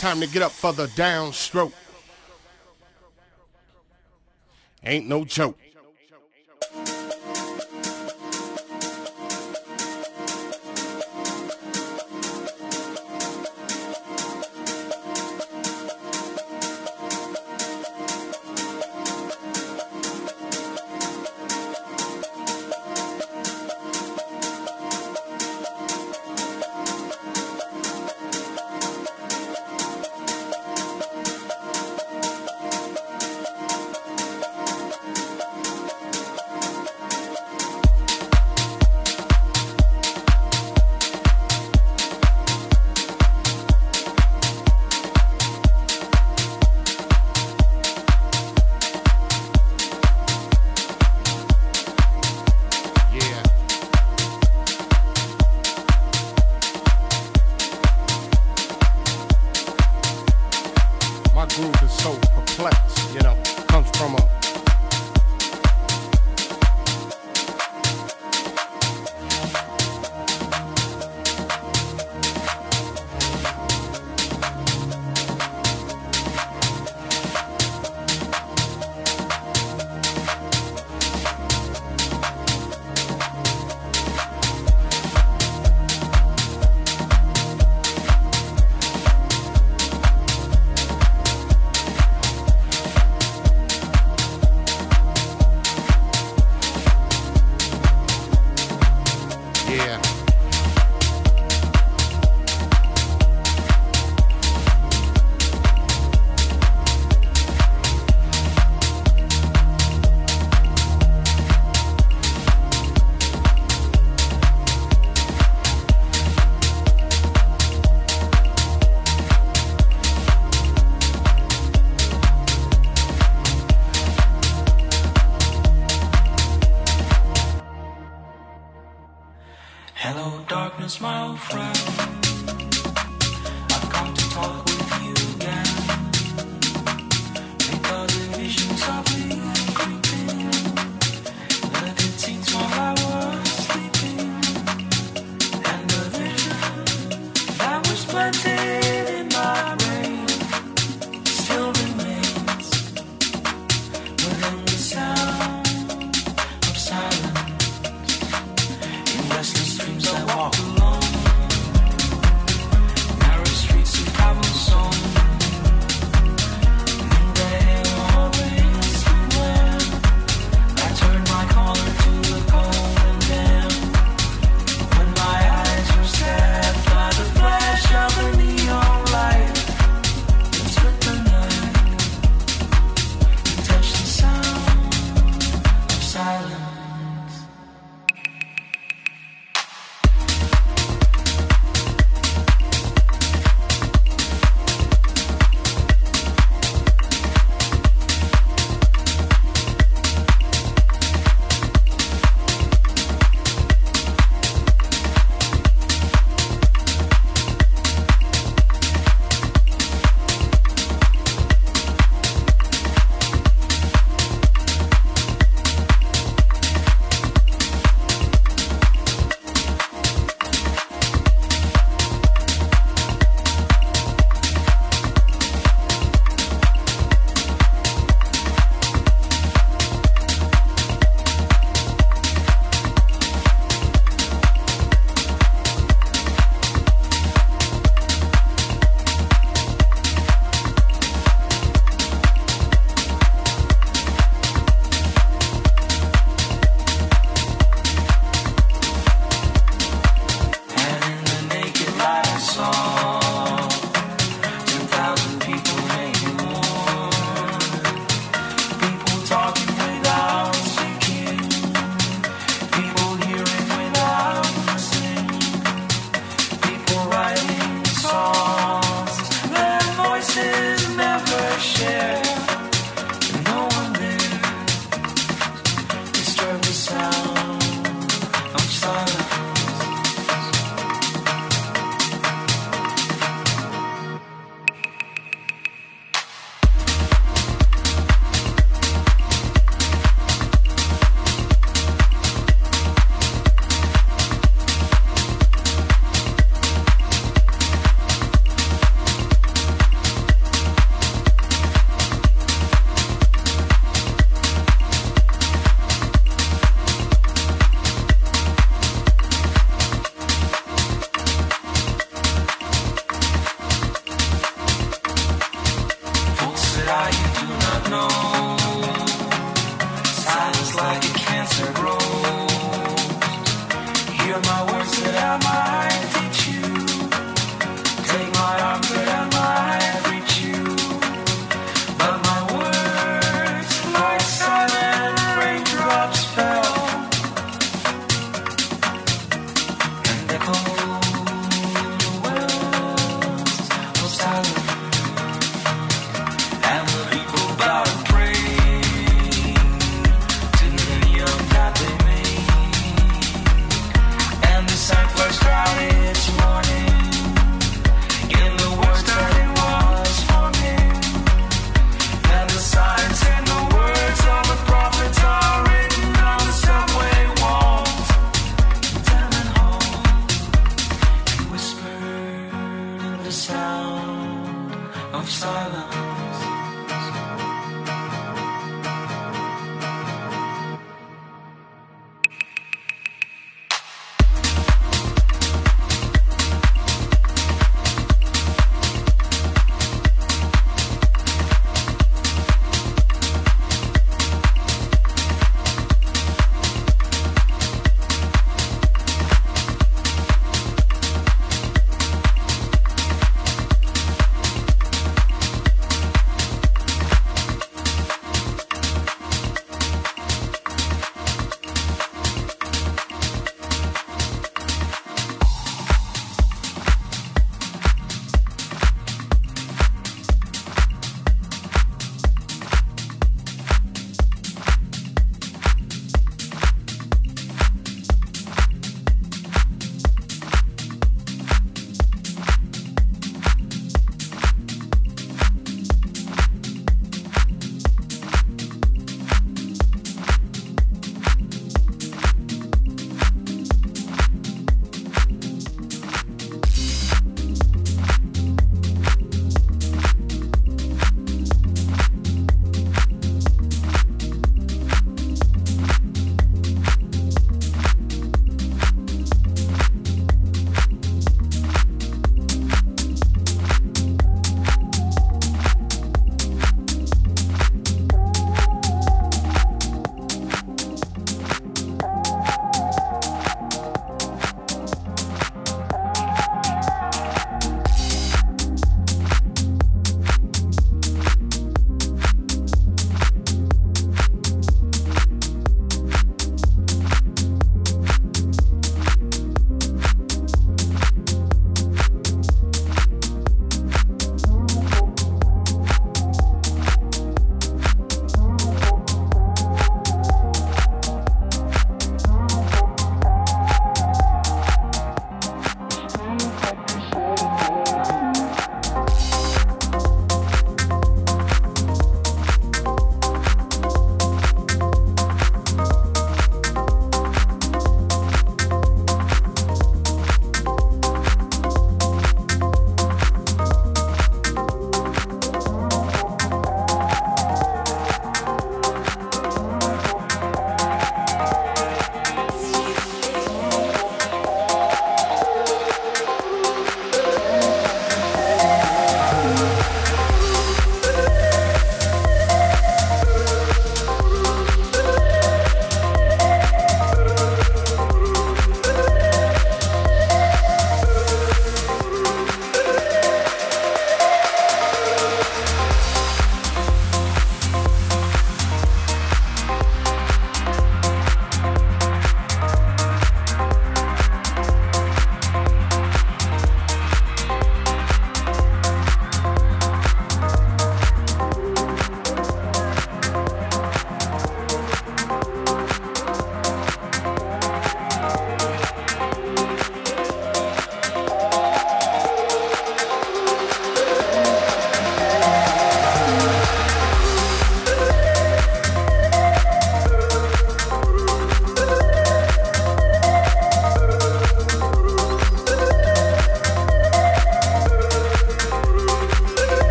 time to get up for the downstroke. Ain't no joke.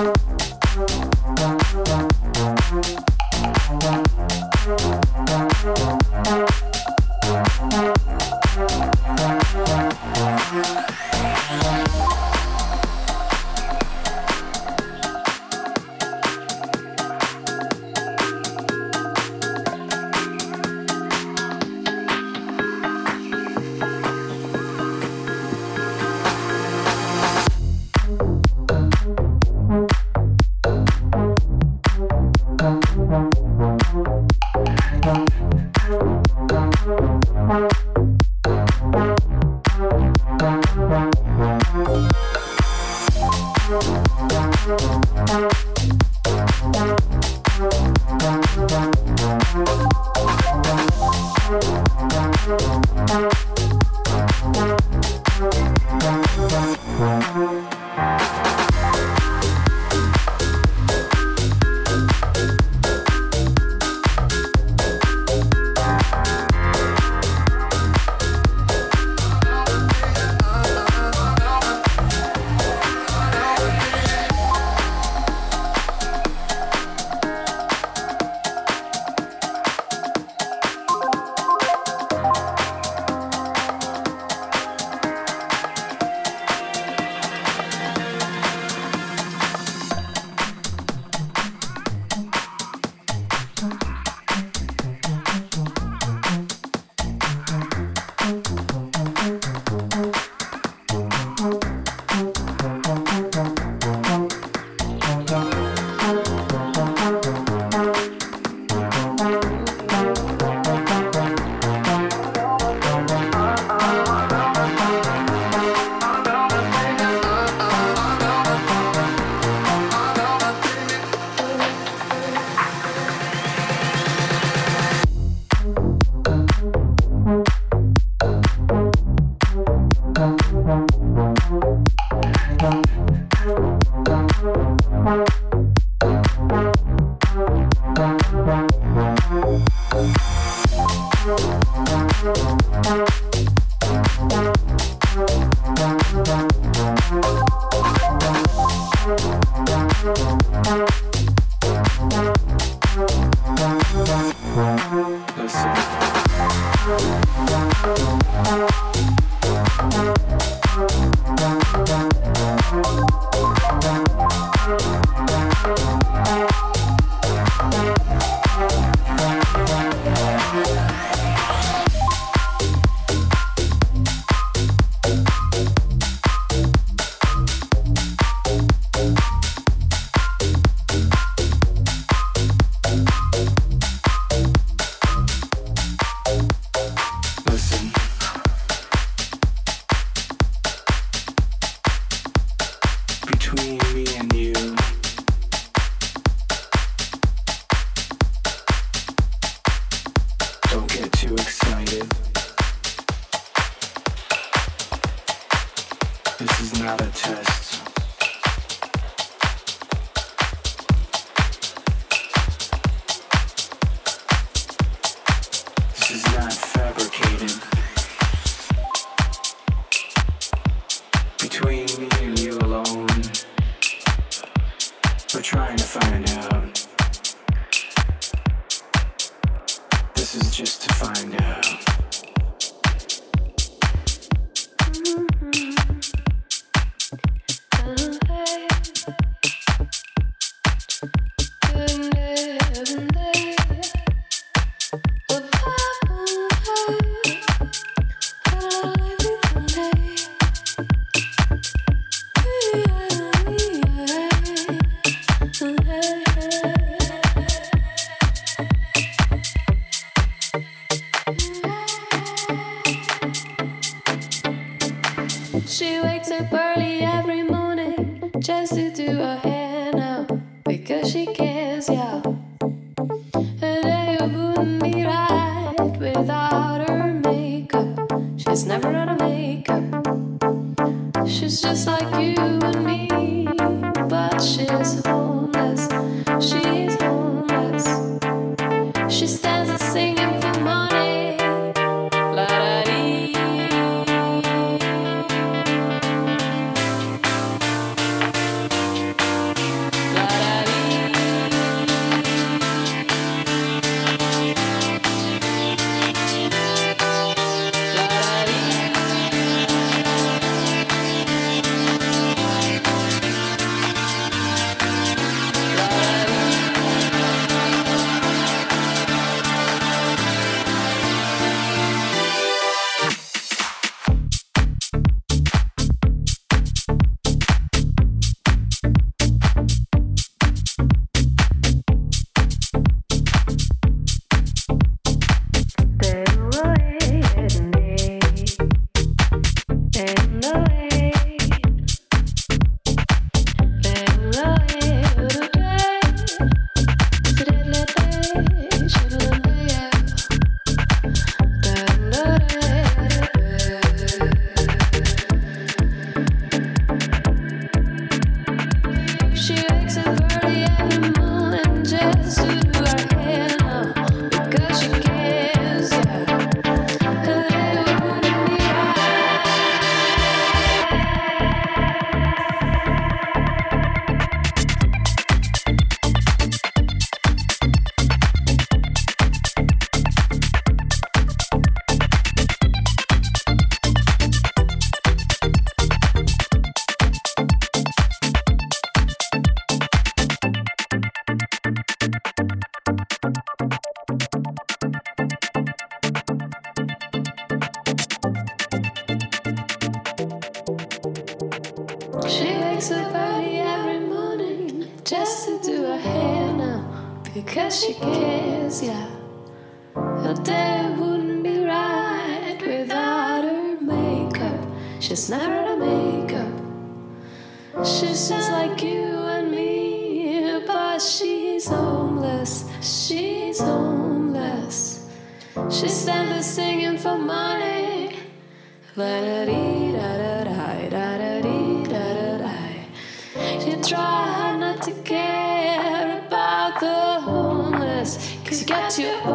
Bye.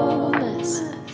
Got